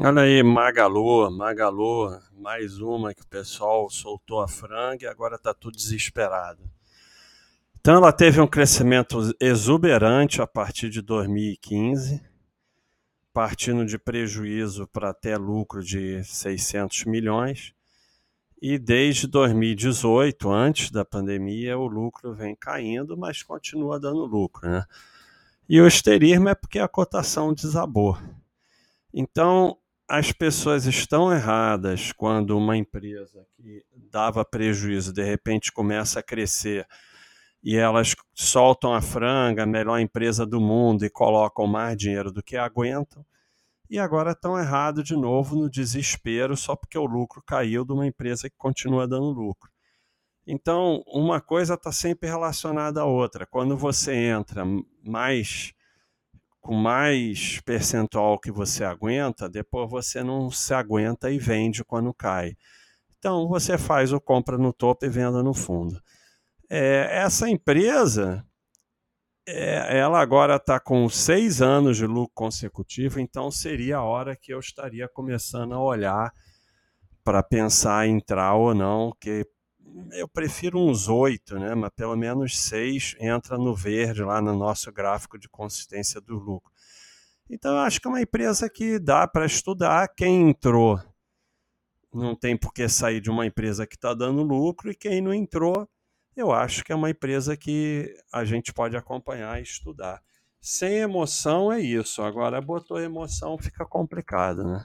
Olha aí, Magalu, Magalu, mais uma que o pessoal soltou a franga e agora está tudo desesperado. Então ela teve um crescimento exuberante a partir de 2015, partindo de prejuízo para até lucro de 600 milhões. E desde 2018, antes da pandemia, o lucro vem caindo, mas continua dando lucro. Né? E o esterismo é porque a cotação desabou. Então, as pessoas estão erradas quando uma empresa que dava prejuízo de repente começa a crescer e elas soltam a franga, a melhor empresa do mundo e colocam mais dinheiro do que aguentam. E agora estão errados de novo no desespero só porque o lucro caiu de uma empresa que continua dando lucro. Então, uma coisa está sempre relacionada à outra. Quando você entra mais com mais percentual que você aguenta, depois você não se aguenta e vende quando cai. Então você faz o compra no topo e venda no fundo. É, essa empresa, é, ela agora está com seis anos de lucro consecutivo, então seria a hora que eu estaria começando a olhar para pensar em entrar ou não, que eu prefiro uns oito, né? mas pelo menos seis entra no verde lá no nosso gráfico de consistência do lucro. Então, eu acho que é uma empresa que dá para estudar. Quem entrou não tem por que sair de uma empresa que está dando lucro, e quem não entrou, eu acho que é uma empresa que a gente pode acompanhar e estudar. Sem emoção é isso. Agora, botou emoção, fica complicado, né?